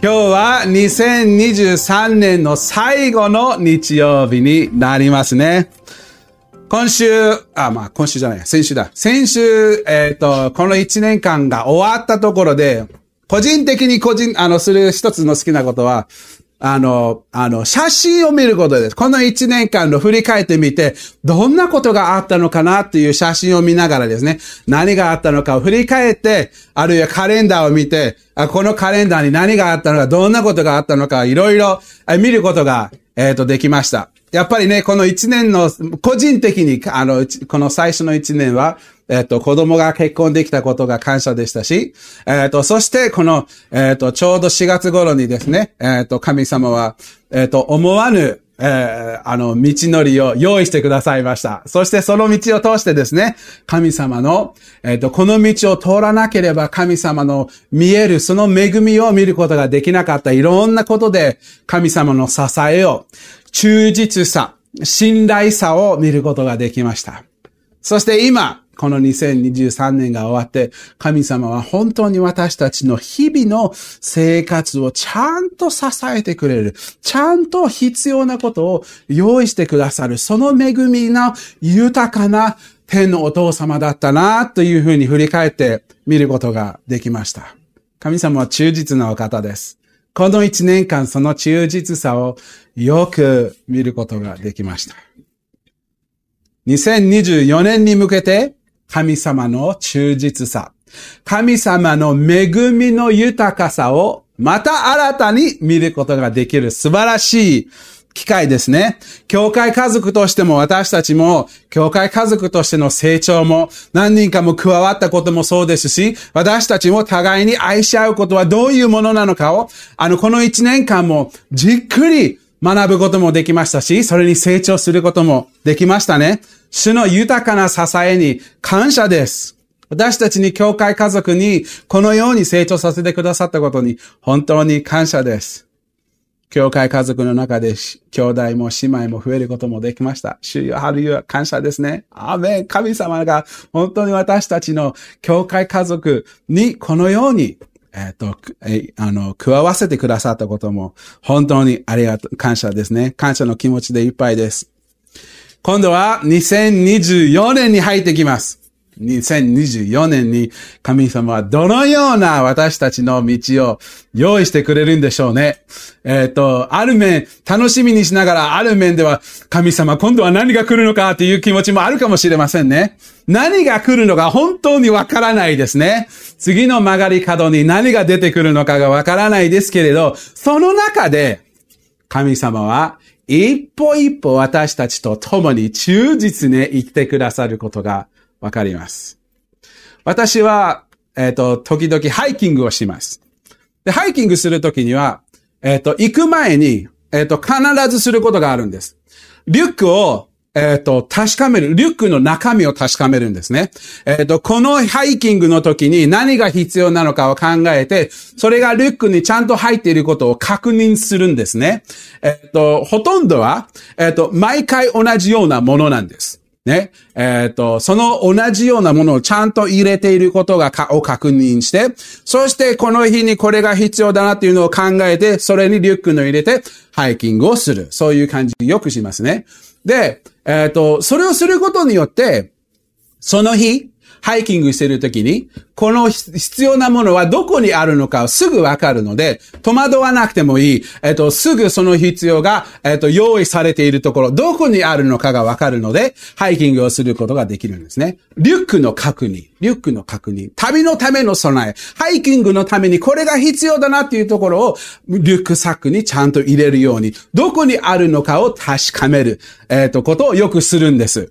今日は2023年の最後の日曜日になりますね。今週、あ、まあ今週じゃない、先週だ。先週、えっ、ー、と、この1年間が終わったところで、個人的に個人、あの、する一つの好きなことは、あの、あの、写真を見ることです。この一年間の振り返ってみて、どんなことがあったのかなっていう写真を見ながらですね、何があったのかを振り返って、あるいはカレンダーを見て、あこのカレンダーに何があったのか、どんなことがあったのか、いろいろ見ることが、えっ、ー、と、できました。やっぱりね、この一年の、個人的に、あの、この最初の一年は、えっ、と、子供が結婚できたことが感謝でしたし、えっ、と、そしてこの、えっ、と、ちょうど4月頃にですね、えっ、と、神様は、えっ、と、思わぬ、えー、あの、道のりを用意してくださいました。そしてその道を通してですね、神様の、えっ、ー、と、この道を通らなければ神様の見える、その恵みを見ることができなかったいろんなことで、神様の支えを、忠実さ、信頼さを見ることができました。そして今、この2023年が終わって、神様は本当に私たちの日々の生活をちゃんと支えてくれる。ちゃんと必要なことを用意してくださる。その恵みの豊かな天のお父様だったな、というふうに振り返って見ることができました。神様は忠実なお方です。この一年間その忠実さをよく見ることができました。2024年に向けて神様の忠実さ、神様の恵みの豊かさをまた新たに見ることができる素晴らしい機会ですね。教会家族としても私たちも、教会家族としての成長も、何人かも加わったこともそうですし、私たちも互いに愛し合うことはどういうものなのかを、あの、この一年間もじっくり学ぶこともできましたし、それに成長することもできましたね。主の豊かな支えに感謝です。私たちに教会家族にこのように成長させてくださったことに本当に感謝です。教会家族の中で兄弟も姉妹も増えることもできました。主よ、春よ、感謝ですね。アメン。神様が本当に私たちの教会家族にこのようにえっ、と、えあの、加わせてくださったことも、本当にありがとう、感謝ですね。感謝の気持ちでいっぱいです。今度は2024年に入ってきます。2024年に神様はどのような私たちの道を用意してくれるんでしょうね。えっ、ー、と、ある面、楽しみにしながら、ある面では、神様、今度は何が来るのかっていう気持ちもあるかもしれませんね。何が来るのか本当にわからないですね。次の曲がり角に何が出てくるのかがわからないですけれど、その中で、神様は一歩一歩私たちと共に忠実に生きてくださることがわかります。私は、えっ、ー、と、時々ハイキングをします。で、ハイキングするときには、えっ、ー、と、行く前に、えっ、ー、と、必ずすることがあるんです。リュックをえっ、ー、と、確かめる、リュックの中身を確かめるんですね。えっ、ー、と、このハイキングの時に何が必要なのかを考えて、それがリュックにちゃんと入っていることを確認するんですね。えっ、ー、と、ほとんどは、えっ、と、毎回同じようなものなんです。ね。えっ、と、その同じようなものをちゃんと入れていることがか、を確認して、そしてこの日にこれが必要だなっていうのを考えて、それにリュックの入れて、ハイキングをする。そういう感じよくしますね。で、えっ、ー、と、それをすることによって、その日、ハイキングしてるときに、この必要なものはどこにあるのかをすぐわかるので、戸惑わなくてもいい。えっ、と、すぐその必要が、えっ、と、用意されているところ、どこにあるのかがわかるので、ハイキングをすることができるんですね。リュックの確認。リュックの確認。旅のための備え。ハイキングのためにこれが必要だなっていうところを、リュックサックにちゃんと入れるように、どこにあるのかを確かめる、えっ、と、ことをよくするんです。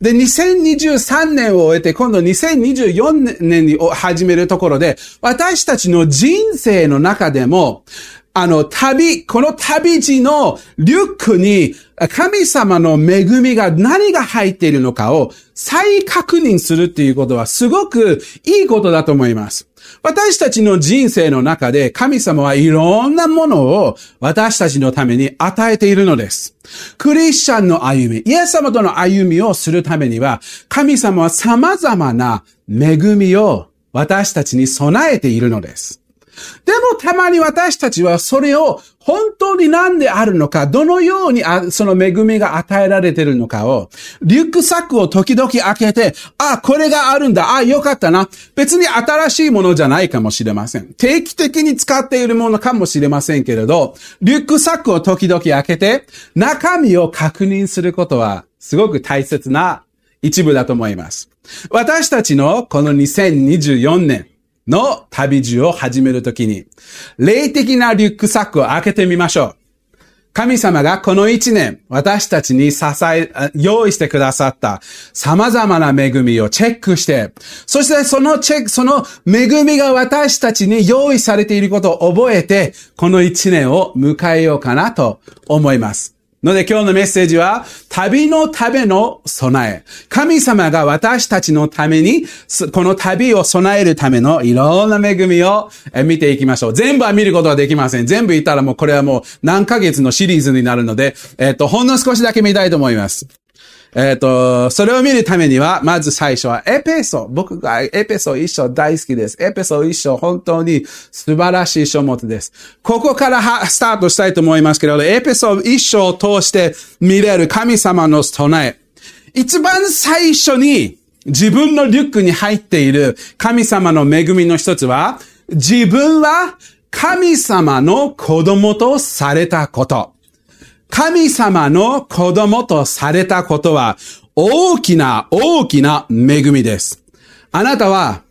で、2023年を終えて、今度2024年に始めるところで、私たちの人生の中でも、あの、旅、この旅路のリュックに神様の恵みが何が入っているのかを再確認するっていうことはすごくいいことだと思います。私たちの人生の中で神様はいろんなものを私たちのために与えているのです。クリスチャンの歩み、イエス様との歩みをするためには神様は様々な恵みを私たちに備えているのです。でもたまに私たちはそれを本当に何であるのか、どのようにその恵みが与えられているのかを、リュックサックを時々開けて、あ、これがあるんだ、あ、よかったな。別に新しいものじゃないかもしれません。定期的に使っているものかもしれませんけれど、リュックサックを時々開けて、中身を確認することは、すごく大切な一部だと思います。私たちのこの2024年、の旅路を始めるときに、霊的なリュックサックを開けてみましょう。神様がこの一年、私たちに支え、用意してくださった様々な恵みをチェックして、そしてそのチェック、その恵みが私たちに用意されていることを覚えて、この一年を迎えようかなと思います。ので今日のメッセージは、旅のための備え。神様が私たちのために、この旅を備えるためのいろんな恵みを見ていきましょう。全部は見ることはできません。全部言ったらもうこれはもう何ヶ月のシリーズになるので、えっ、と、ほんの少しだけ見たいと思います。えっ、ー、と、それを見るためには、まず最初はエペソ。僕がエペソ一章大好きです。エペソ一章本当に素晴らしい書物です。ここからスタートしたいと思いますけれど、エペソ一章を通して見れる神様の備え。一番最初に自分のリュックに入っている神様の恵みの一つは、自分は神様の子供とされたこと。神様の子供とされたことは大きな大きな恵みです。あなたは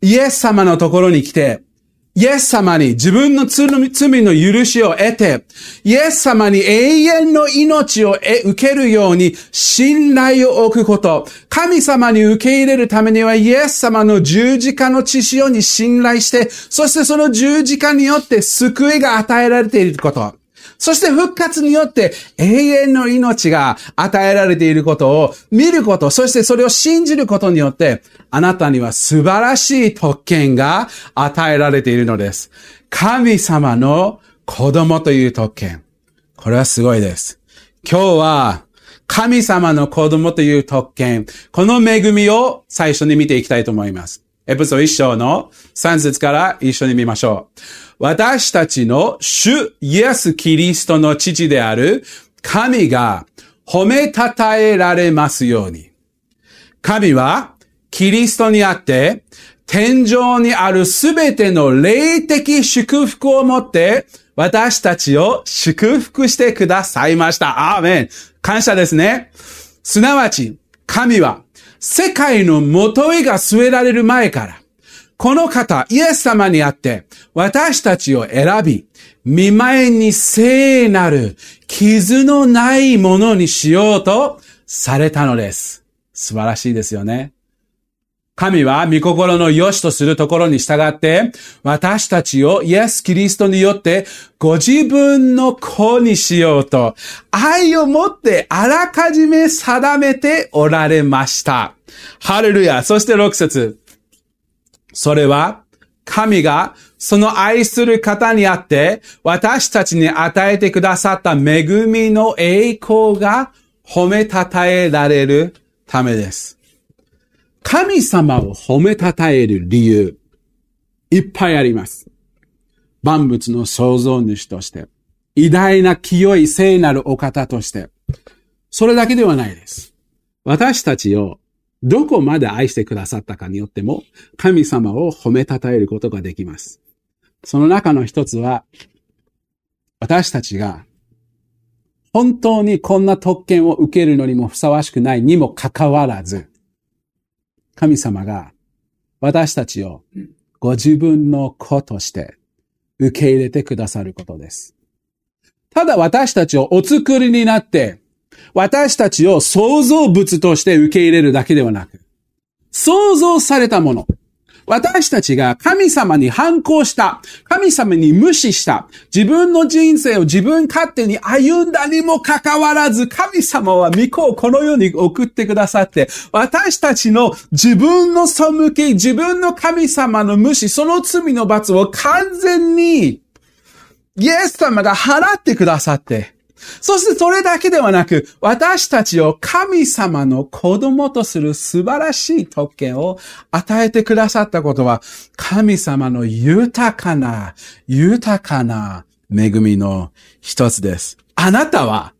イエス様のところに来て、イエス様に自分の罪の許しを得て、イエス様に永遠の命を受けるように信頼を置くこと。神様に受け入れるためにはイエス様の十字架の血潮に信頼して、そしてその十字架によって救いが与えられていること。そして復活によって永遠の命が与えられていることを見ること、そしてそれを信じることによって、あなたには素晴らしい特権が与えられているのです。神様の子供という特権。これはすごいです。今日は神様の子供という特権、この恵みを最初に見ていきたいと思います。エピソード1章の3節から一緒に見ましょう。私たちの主イエス・キリストの父である神が褒めたたえられますように。神はキリストにあって天井にあるすべての霊的祝福をもって私たちを祝福してくださいました。アーメン。感謝ですね。すなわち、神は世界の元へが据えられる前から、この方、イエス様にあって、私たちを選び、見前に聖なる、傷のないものにしようとされたのです。素晴らしいですよね。神は御心の良しとするところに従って、私たちをイエス・キリストによってご自分の子にしようと、愛を持ってあらかじめ定めておられました。ハレルヤ。そして6節それは、神がその愛する方にあって、私たちに与えてくださった恵みの栄光が褒めたたえられるためです。神様を褒めたたえる理由、いっぱいあります。万物の創造主として、偉大な清い聖なるお方として、それだけではないです。私たちをどこまで愛してくださったかによっても、神様を褒めたたえることができます。その中の一つは、私たちが、本当にこんな特権を受けるのにもふさわしくないにもかかわらず、神様が私たちをご自分の子として受け入れてくださることです。ただ私たちをお作りになって私たちを創造物として受け入れるだけではなく、創造されたもの、私たちが神様に反抗した、神様に無視した、自分の人生を自分勝手に歩んだにもかかわらず、神様は御子をこの世に送ってくださって、私たちの自分の背き、自分の神様の無視、その罪の罰を完全に、イエス様が払ってくださって、そしてそれだけではなく、私たちを神様の子供とする素晴らしい特権を与えてくださったことは、神様の豊かな、豊かな恵みの一つです。あなたは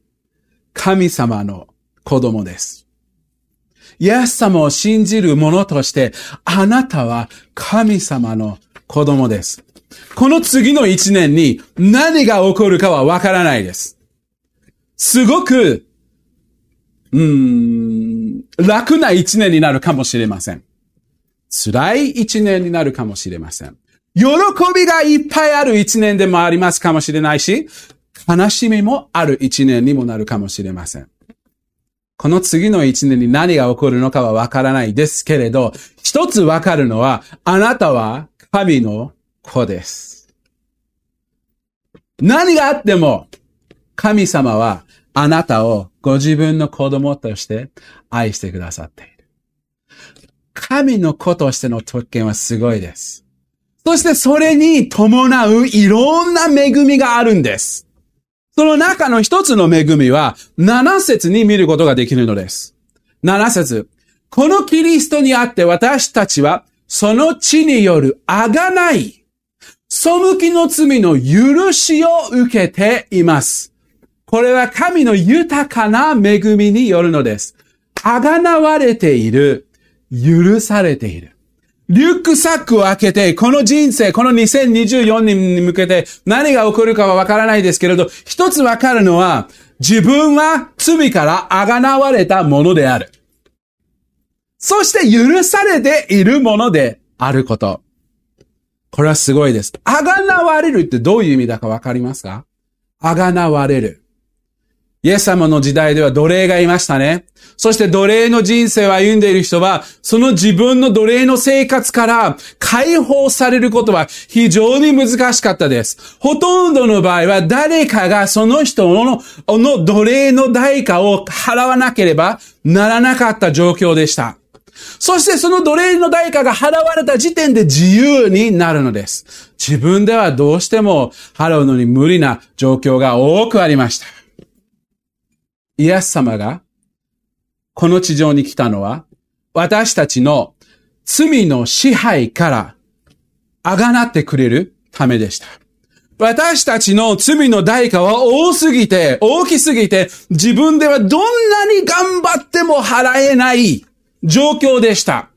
神様の子供です。イエス様を信じる者として、あなたは神様の子供です。この次の一年に何が起こるかはわからないです。すごく、うーん、楽な一年になるかもしれません。辛い一年になるかもしれません。喜びがいっぱいある一年でもありますかもしれないし、悲しみもある一年にもなるかもしれません。この次の一年に何が起こるのかはわからないですけれど、一つわかるのは、あなたは神の子です。何があっても、神様はあなたをご自分の子供として愛してくださっている。神の子としての特権はすごいです。そしてそれに伴ういろんな恵みがあるんです。その中の一つの恵みは、七節に見ることができるのです。七節。このキリストにあって私たちは、その地によるあがない、背きの罪の許しを受けています。これは神の豊かな恵みによるのです。あがなわれている。許されている。リュックサックを開けて、この人生、この2024年に向けて何が起こるかはわからないですけれど、一つわかるのは、自分は罪からあがなわれたものである。そして許されているものであること。これはすごいです。あがなわれるってどういう意味だかわかりますか？あがなわれる。イエス様の時代では奴隷がいましたね。そして奴隷の人生を歩んでいる人は、その自分の奴隷の生活から解放されることは非常に難しかったです。ほとんどの場合は誰かがその人のの奴隷の代価を払わなければならなかった状況でした。そしてその奴隷の代価が払われた時点で自由になるのです。自分ではどうしても払うのに無理な状況が多くありました。イエス様がこの地上に来たのは、私たちの罪の支配からあがなってくれるためでした。私たちの罪の代価は多すぎて、大きすぎて、自分ではどんなに頑張っても払えない状況でした。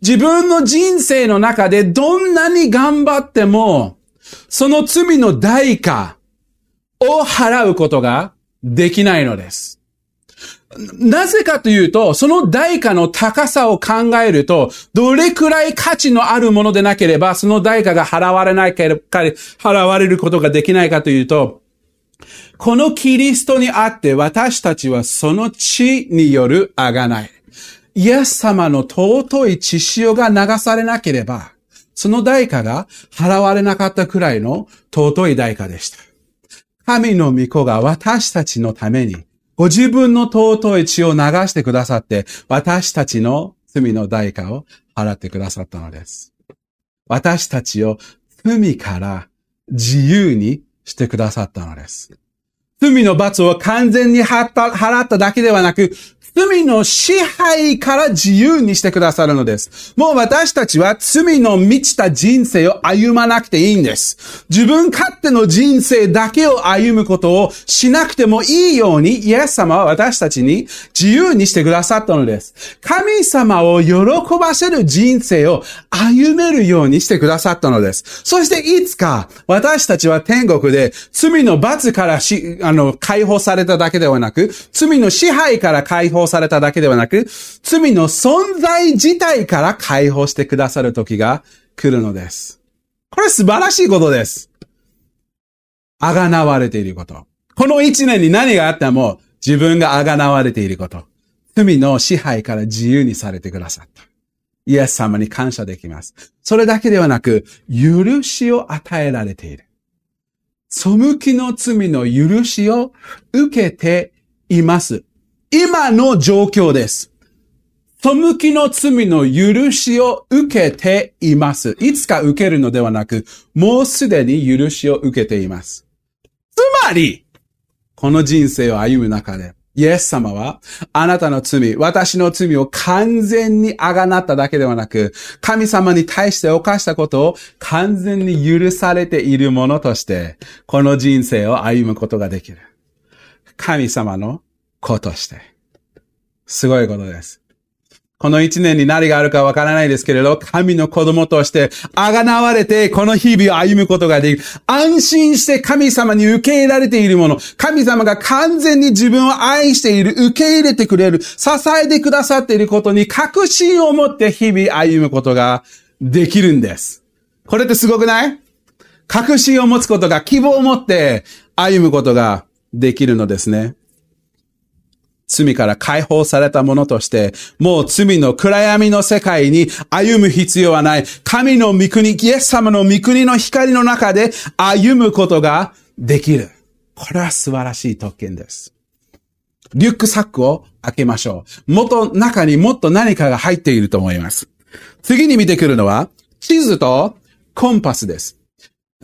自分の人生の中でどんなに頑張っても、その罪の代価を払うことができないのです。なぜかというと、その代価の高さを考えると、どれくらい価値のあるものでなければ、その代価が払われないか、払われることができないかというと、このキリストにあって私たちはその血によるあがない。イエス様の尊い血潮が流されなければ、その代価が払われなかったくらいの尊い代価でした。神の御子が私たちのためにご自分の尊い血を流してくださって、私たちの罪の代価を払ってくださったのです。私たちを罪から自由にしてくださったのです。罪の罰を完全に払っただけではなく、罪の支配から自由にしてくださるのです。もう私たちは罪の満ちた人生を歩まなくていいんです。自分勝手の人生だけを歩むことをしなくてもいいように、イエス様は私たちに自由にしてくださったのです。神様を喜ばせる人生を歩めるようにしてくださったのです。そしていつか私たちは天国で罪の罰からし、ああの、解放されただけではなく、罪の支配から解放されただけではなく、罪の存在自体から解放してくださる時が来るのです。これ素晴らしいことです。あがなわれていること。この一年に何があっても自分があがなわれていること。罪の支配から自由にされてくださった。イエス様に感謝できます。それだけではなく、許しを与えられている。背きの罪の許しを受けています。今の状況です。背きの罪の許しを受けています。いつか受けるのではなく、もうすでに許しを受けています。つまり、この人生を歩む中で、イエス様は、あなたの罪、私の罪を完全にあがなっただけではなく、神様に対して犯したことを完全に許されているものとして、この人生を歩むことができる。神様の子として。すごいことです。この一年に何があるかわからないですけれど、神の子供として、あがなわれて、この日々を歩むことができる。安心して神様に受け入れられているもの。神様が完全に自分を愛している、受け入れてくれる、支えてくださっていることに確信を持って日々歩むことができるんです。これってすごくない？確信を持つことが、希望を持って歩むことができるのですね。罪から解放されたものとして、もう罪の暗闇の世界に歩む必要はない。神の御国、イエス様の御国の光の中で歩むことができる。これは素晴らしい特権です。リュックサックを開けましょう。元中にもっと何かが入っていると思います。次に見てくるのは、地図とコンパスです。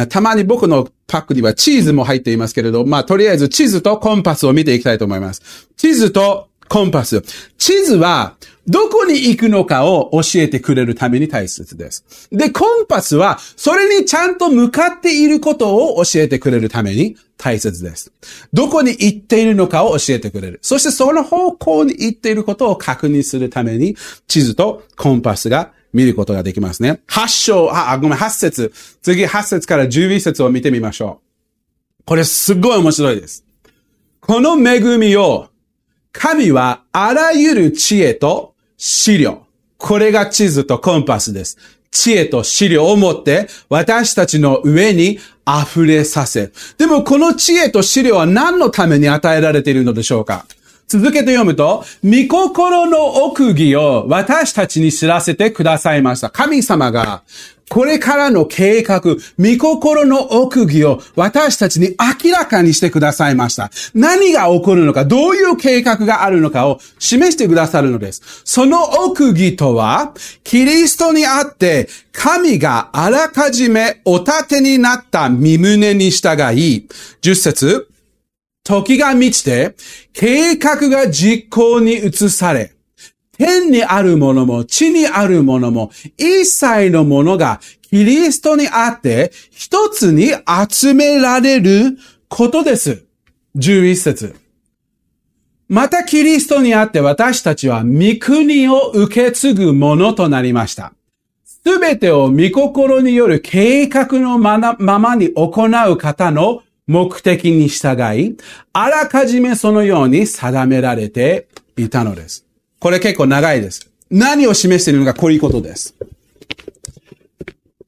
たまに僕のパックにはチーズも入っていますけれど、まあ、とりあえず地図とコンパスを見ていきたいと思います。地図とコンパス。地図は、どこに行くのかを教えてくれるために大切です。で、コンパスは、それにちゃんと向かっていることを教えてくれるために大切です。どこに行っているのかを教えてくれる。そしてその方向に行っていることを確認するために、地図とコンパスが見ることができますね。8章、あ、ごめん、8節。次8節から11節を見てみましょう。これすっごい面白いです。この恵みを、神はあらゆる知恵と資料。これが地図とコンパスです。知恵と資料を持って私たちの上に溢れさせ。でもこの知恵と資料は何のために与えられているのでしょうか？続けて読むと、御心の奥義を私たちに知らせてくださいました。神様が、これからの計画、御心の奥義を私たちに明らかにしてくださいました。何が起こるのか、どういう計画があるのかを示してくださるのです。その奥義とは、キリストにあって、神があらかじめお立てになった身胸に従い、10節時が満ちて、計画が実行に移され、天にあるものも地にあるものも、一切のものがキリストにあって一つに集められることです。11節またキリストにあって私たちは御国を受け継ぐものとなりました。すべてを御心による計画のままに行う方の目的に従い、あらかじめそのように定められていたのです。これ結構長いです。何を示しているのかこういうことです。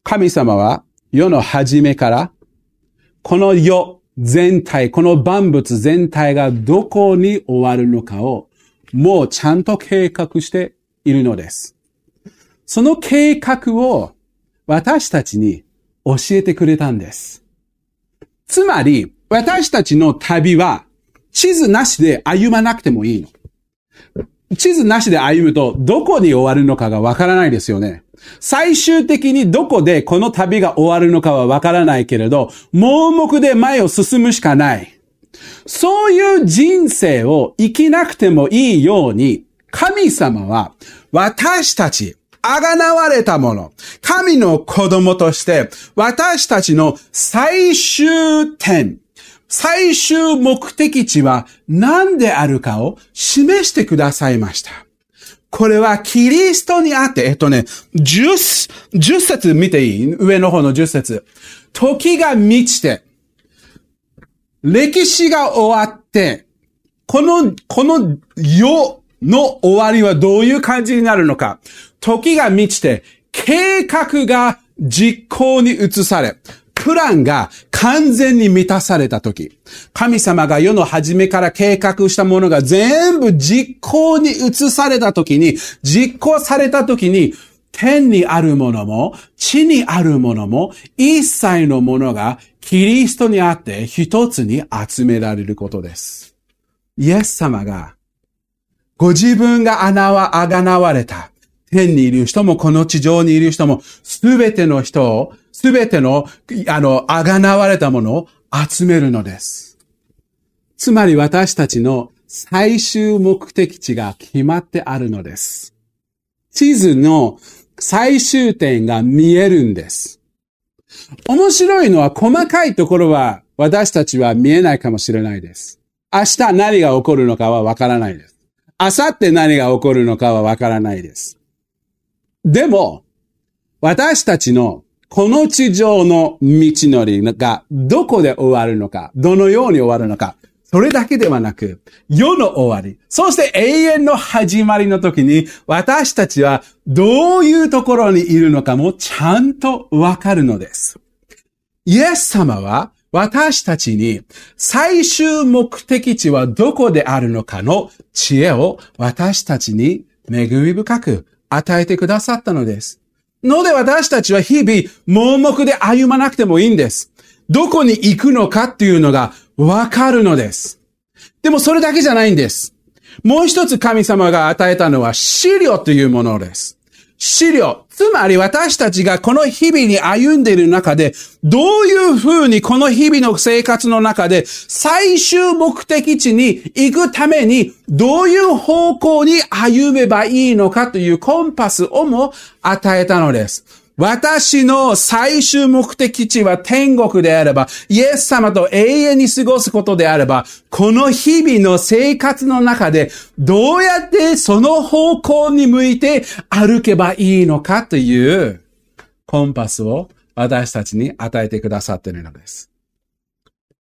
神様は世の初めから、この世全体、この万物全体がどこに終わるのかをもうちゃんと計画しているのです。その計画を私たちに教えてくれたんです。つまり、私たちの旅は、地図なしで歩まなくてもいいの。地図なしで歩むと、どこに終わるのかがわからないですよね。最終的にどこでこの旅が終わるのかはわからないけれど、盲目で前を進むしかない。そういう人生を生きなくてもいいように、神様は私たち、あがなわれたもの、神の子供として、私たちの最終点、最終目的地は何であるかを示してくださいました。これはキリストにあって、えっとね、十、十節見ていい？上の方の十節。時が満ちて、歴史が終わって、この、この世の終わりはどういう感じになるのか。時が満ちて、計画が実行に移され、プランが完全に満たされた時、神様が世の初めから計画したものが全部実行に移された時に、実行された時に、天にあるものも、地にあるものも、一切のものがキリストにあって一つに集められることです。イエス様が、ご自分が穴はあがなわれた。天にいる人も、この地上にいる人も、すべての人を、すべての、あの、あがなわれたものを集めるのです。つまり私たちの最終目的地が決まってあるのです。地図の最終点が見えるんです。面白いのは細かいところは私たちは見えないかもしれないです。明日何が起こるのかはわからないです。明後日何が起こるのかはわからないです。でも、私たちのこの地上の道のりがどこで終わるのか、どのように終わるのか、それだけではなく、世の終わり、そして永遠の始まりの時に、私たちはどういうところにいるのかもちゃんとわかるのです。イエス様は私たちに最終目的地はどこであるのかの知恵を私たちに恵み深く与えてくださったのです。ので私たちは日々盲目で歩まなくてもいいんです。どこに行くのかっていうのがわかるのです。でもそれだけじゃないんです。もう一つ神様が与えたのは資料というものです。資料。つまり私たちがこの日々に歩んでいる中で、どういうふうにこの日々の生活の中で最終目的地に行くためにどういう方向に歩めばいいのかというコンパスをも与えたのです。私の最終目的地は天国であれば、イエス様と永遠に過ごすことであれば、この日々の生活の中で、どうやってその方向に向いて歩けばいいのかというコンパスを私たちに与えてくださっているのです。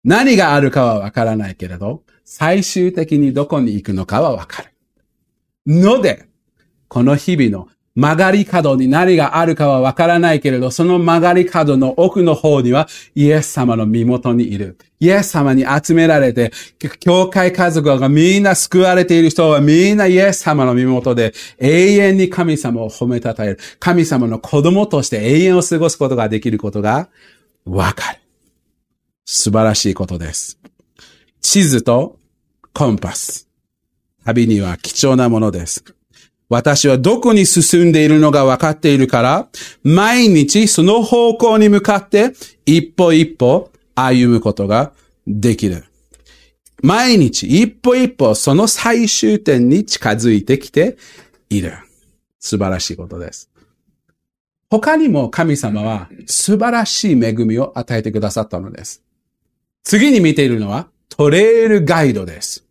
何があるかはわからないけれど、最終的にどこに行くのかはわかる。ので、この日々の曲がり角に何があるかはわからないけれど、その曲がり角の奥の方にはイエス様の身元にいる。イエス様に集められて、教会家族がみんな救われている人はみんなイエス様の身元で永遠に神様を褒めたたえる。神様の子供として永遠を過ごすことができることがわかる。素晴らしいことです。地図とコンパス。旅には貴重なものです。私はどこに進んでいるのが分かっているから、毎日その方向に向かって一歩一歩歩むことができる。毎日一歩一歩その最終点に近づいてきている。素晴らしいことです。他にも神様は素晴らしい恵みを与えてくださったのです。次に見ているのはトレイルガイドです。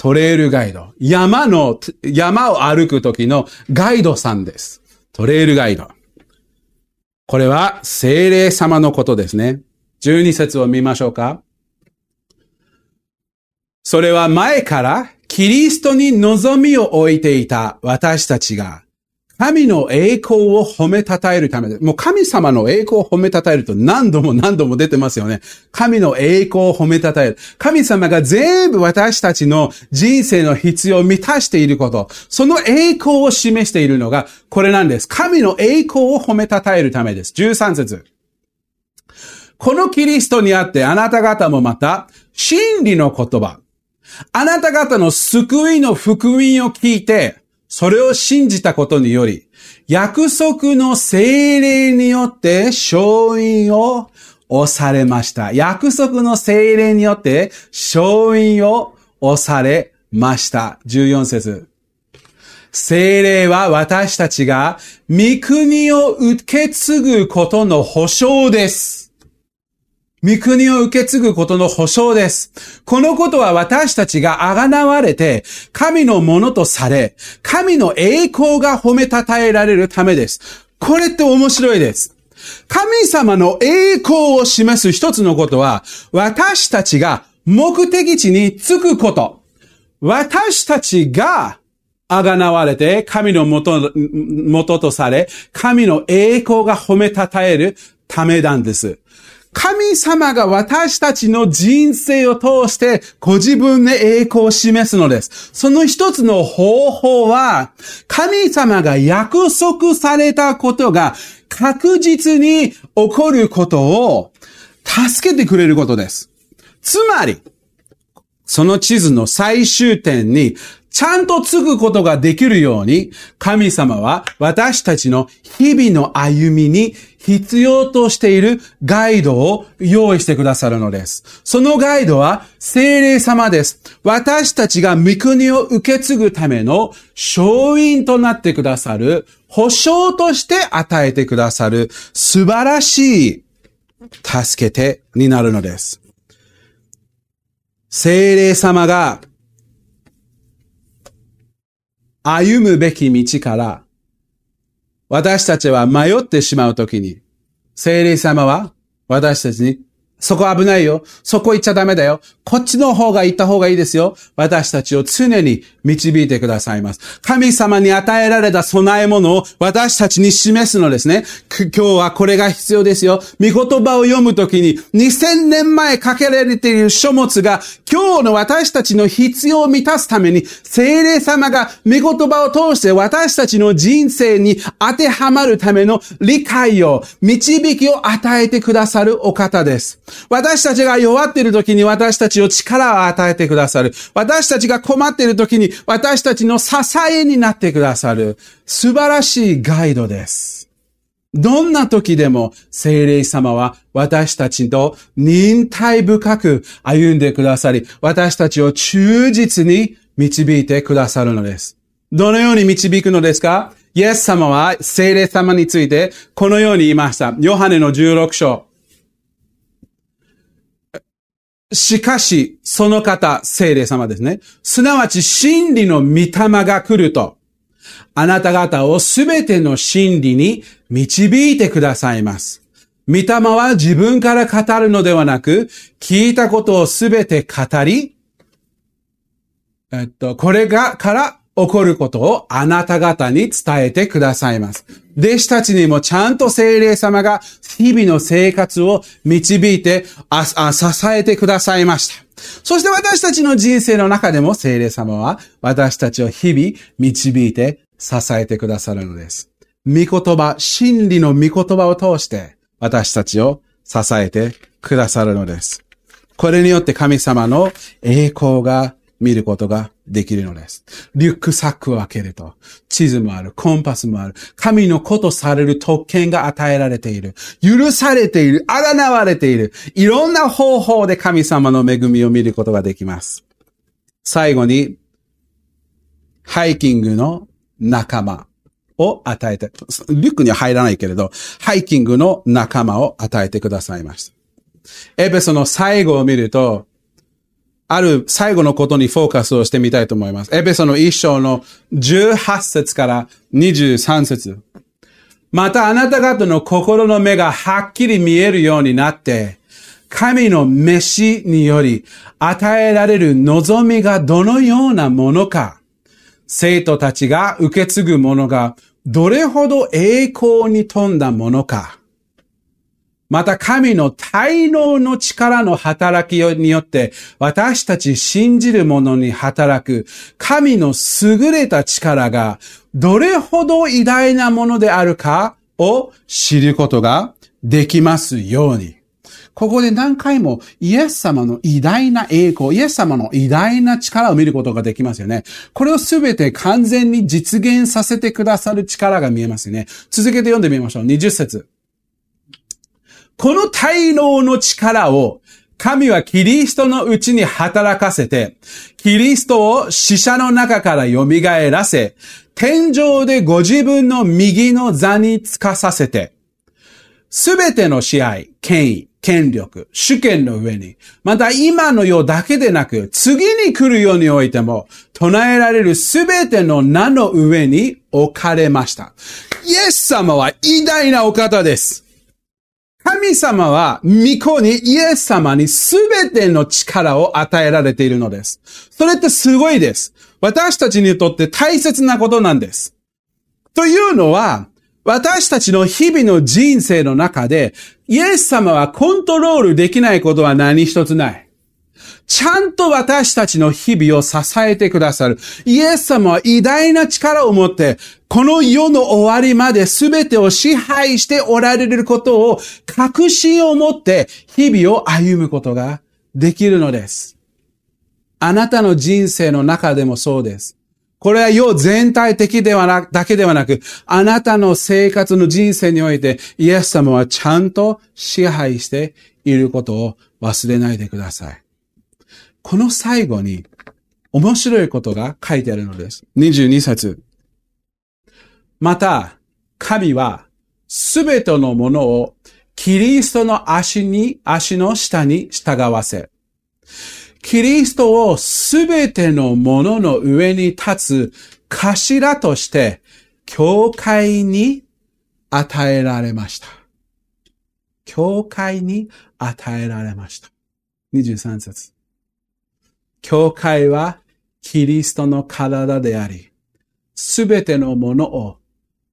トレイルガイド。山の、山を歩く時のガイドさんです。トレイルガイド。これは精霊様のことですね。12節を見ましょうか。それは前からキリストに望みを置いていた私たちが神の栄光を褒めたたえるためで、もう神様の栄光を褒めたたえると何度も何度も出てますよね。神の栄光を褒めたたえる。神様が全部私たちの人生の必要を満たしていること、その栄光を示しているのがこれなんです。神の栄光を褒めたたえるためです。13節このキリストにあってあなた方もまた真理の言葉、あなた方の救いの福音を聞いて、それを信じたことにより、約束の精霊によって勝因を押されました。約束の精霊によって勝因を押されました。14節精霊は私たちが御国を受け継ぐことの保証です。御国を受け継ぐことの保証です。このことは私たちが贖われて、神のものとされ、神の栄光が褒めたたえられるためです。これって面白いです。神様の栄光を示す一つのことは、私たちが目的地に着くこと。私たちが贖われて、神のもと、もととされ、神の栄光が褒めたたえるためなんです。神様が私たちの人生を通してご自分の栄光を示すのです。その一つの方法は、神様が約束されたことが確実に起こることを助けてくれることです。つまり、その地図の最終点にちゃんと継ぐことができるように、神様は私たちの日々の歩みに必要としているガイドを用意してくださるのです。そのガイドは精霊様です。私たちが御国を受け継ぐための勝因となってくださる保証として与えてくださる素晴らしい助けてになるのです。精霊様が歩むべき道から、私たちは迷ってしまうときに、聖霊様は私たちにそこ危ないよ。そこ行っちゃダメだよ。こっちの方が行った方がいいですよ。私たちを常に導いてくださいます。神様に与えられた備え物を私たちに示すのですね。今日はこれが必要ですよ。見言葉を読むときに2000年前かけられている書物が今日の私たちの必要を満たすために聖霊様が見言葉を通して私たちの人生に当てはまるための理解を、導きを与えてくださるお方です。私たちが弱っている時に私たちを力を与えてくださる。私たちが困っている時に私たちの支えになってくださる。素晴らしいガイドです。どんな時でも聖霊様は私たちと忍耐深く歩んでくださり、私たちを忠実に導いてくださるのです。どのように導くのですか？イエス様は聖霊様についてこのように言いました。ヨハネの16章。しかし、その方、聖霊様ですね。すなわち、真理の御霊が来ると、あなた方をすべての真理に導いてくださいます。御霊は自分から語るのではなく、聞いたことをすべて語り、えっと、これが、から起こることをあなた方に伝えてくださいます。弟子たちにもちゃんと精霊様が日々の生活を導いてあ支えてくださいました。そして私たちの人生の中でも精霊様は私たちを日々導いて支えてくださるのです。御言葉、真理の御言葉を通して私たちを支えてくださるのです。これによって神様の栄光が見ることができるのです。リュックサックを開けると、地図もある、コンパスもある、神のことされる特権が与えられている、許されている、あらなわれている、いろんな方法で神様の恵みを見ることができます。最後に、ハイキングの仲間を与えて、リュックには入らないけれど、ハイキングの仲間を与えてくださいました。エペソの最後を見ると、ある最後のことにフォーカスをしてみたいと思います。エペソの一章の18節から23節またあなた方の心の目がはっきり見えるようになって、神の飯により与えられる望みがどのようなものか、生徒たちが受け継ぐものがどれほど栄光に富んだものか、また神の大能の力の働きによって私たち信じる者に働く神の優れた力がどれほど偉大なものであるかを知ることができますように。ここで何回もイエス様の偉大な栄光、イエス様の偉大な力を見ることができますよね。これをすべて完全に実現させてくださる力が見えますよね。続けて読んでみましょう。20節この大能の力を神はキリストのうちに働かせて、キリストを死者の中から蘇らせ、天上でご自分の右の座につかさせて、すべての支配、権威、権力、主権の上に、また今の世だけでなく、次に来る世においても、唱えられるすべての名の上に置かれました。イエス様は偉大なお方です。神様は、御子にイエス様にすべての力を与えられているのです。それってすごいです。私たちにとって大切なことなんです。というのは、私たちの日々の人生の中で、イエス様はコントロールできないことは何一つない。ちゃんと私たちの日々を支えてくださる。イエス様は偉大な力を持って、この世の終わりまで全てを支配しておられることを確信を持って日々を歩むことができるのです。あなたの人生の中でもそうです。これは世全体的ではな、だけではなく、あなたの生活の人生において、イエス様はちゃんと支配していることを忘れないでください。この最後に面白いことが書いてあるのです。22節。また、神はすべてのものをキリストの足に、足の下に従わせ、キリストをすべてのものの上に立つ頭として、教会に与えられました。教会に与えられました。23節。教会はキリストの体であり、すべてのものを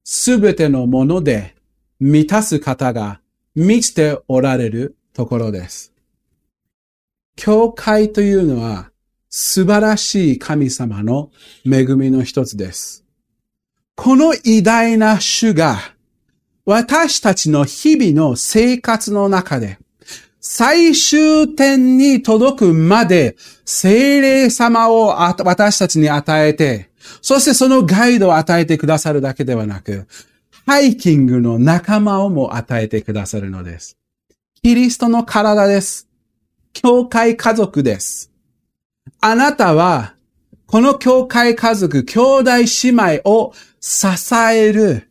すべてのもので満たす方が満ちておられるところです。教会というのは素晴らしい神様の恵みの一つです。この偉大な主が私たちの日々の生活の中で最終点に届くまで精霊様を私たちに与えて、そしてそのガイドを与えてくださるだけではなく、ハイキングの仲間をも与えてくださるのです。キリストの体です。教会家族です。あなたは、この教会家族、兄弟姉妹を支える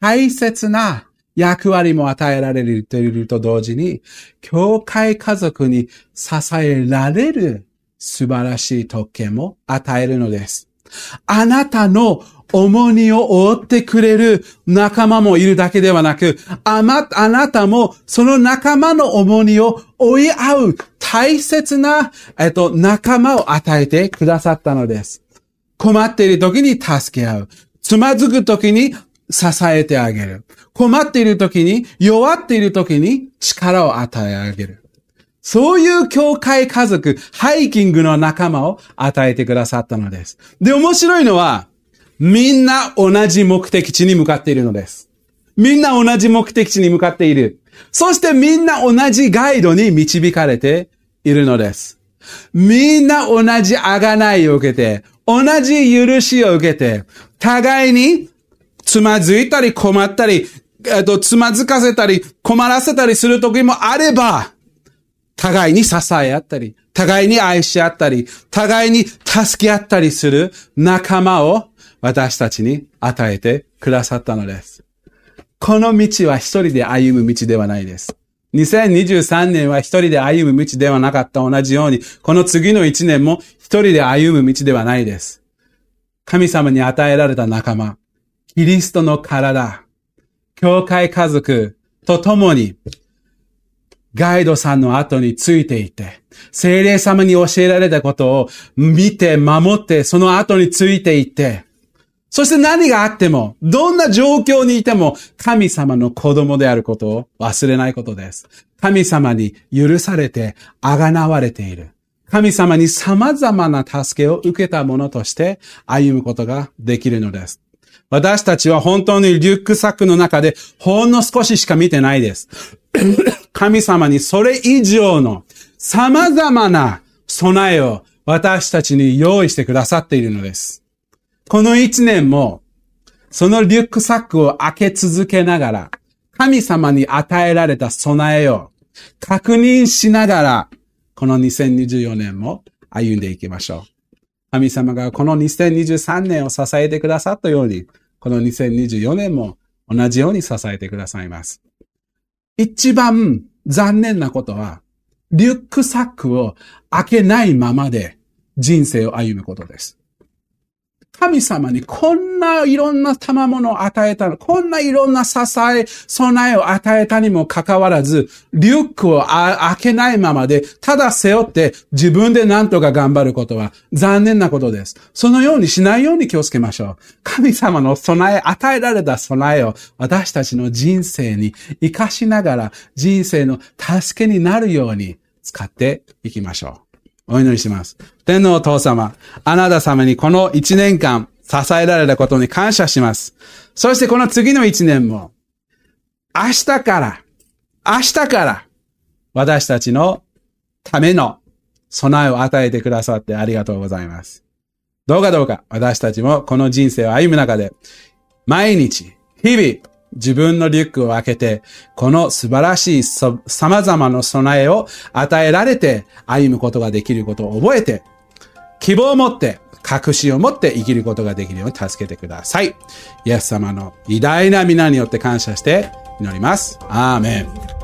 大切な役割も与えられると同時に、教会家族に支えられる素晴らしい特権も与えるのです。あなたの重荷を負ってくれる仲間もいるだけではなく、あま、あなたもその仲間の重荷を追い合う大切な、えっと、仲間を与えてくださったのです。困っている時に助け合う。つまずく時に支えてあげる。困っている時に、弱っている時に力を与えあげる。そういう教会家族、ハイキングの仲間を与えてくださったのです。で、面白いのは、みんな同じ目的地に向かっているのです。みんな同じ目的地に向かっている。そしてみんな同じガイドに導かれているのです。みんな同じ贖いを受けて、同じ許しを受けて、互いにつまずいたり困ったり、えっと、つまずかせたり困らせたりする時もあれば、互いに支え合ったり、互いに愛し合ったり、互いに助け合ったりする仲間を私たちに与えてくださったのです。この道は一人で歩む道ではないです。2023年は一人で歩む道ではなかった同じように、この次の一年も一人で歩む道ではないです。神様に与えられた仲間、キリストの体、教会家族と共に、ガイドさんの後についていて、精霊様に教えられたことを見て、守って、その後についていって、そして何があっても、どんな状況にいても、神様の子供であることを忘れないことです。神様に許されて、あがなわれている。神様に様々な助けを受けたものとして歩むことができるのです。私たちは本当にリュックサックの中でほんの少ししか見てないです。神様にそれ以上の様々な備えを私たちに用意してくださっているのです。この一年も、そのリュックサックを開け続けながら、神様に与えられた備えを確認しながら、この2024年も歩んでいきましょう。神様がこの2023年を支えてくださったように、この2024年も同じように支えてくださいます。一番残念なことは、リュックサックを開けないままで人生を歩むことです。神様にこんないろんな賜物を与えたの、こんないろんな支え、備えを与えたにもかかわらず、リュックを開けないままで、ただ背負って自分で何とか頑張ることは残念なことです。そのようにしないように気をつけましょう。神様の備え、与えられた備えを私たちの人生に活かしながら人生の助けになるように使っていきましょう。お祈りします。天皇お父様、あなた様にこの一年間支えられたことに感謝します。そしてこの次の一年も、明日から、明日から私たちのための備えを与えてくださってありがとうございます。どうかどうか私たちもこの人生を歩む中で、毎日、日々、自分のリュックを開けて、この素晴らしい様々な備えを与えられて歩むことができることを覚えて、希望を持って、確信を持って生きることができるように助けてください。イエス様の偉大な皆によって感謝して祈ります。アーメン。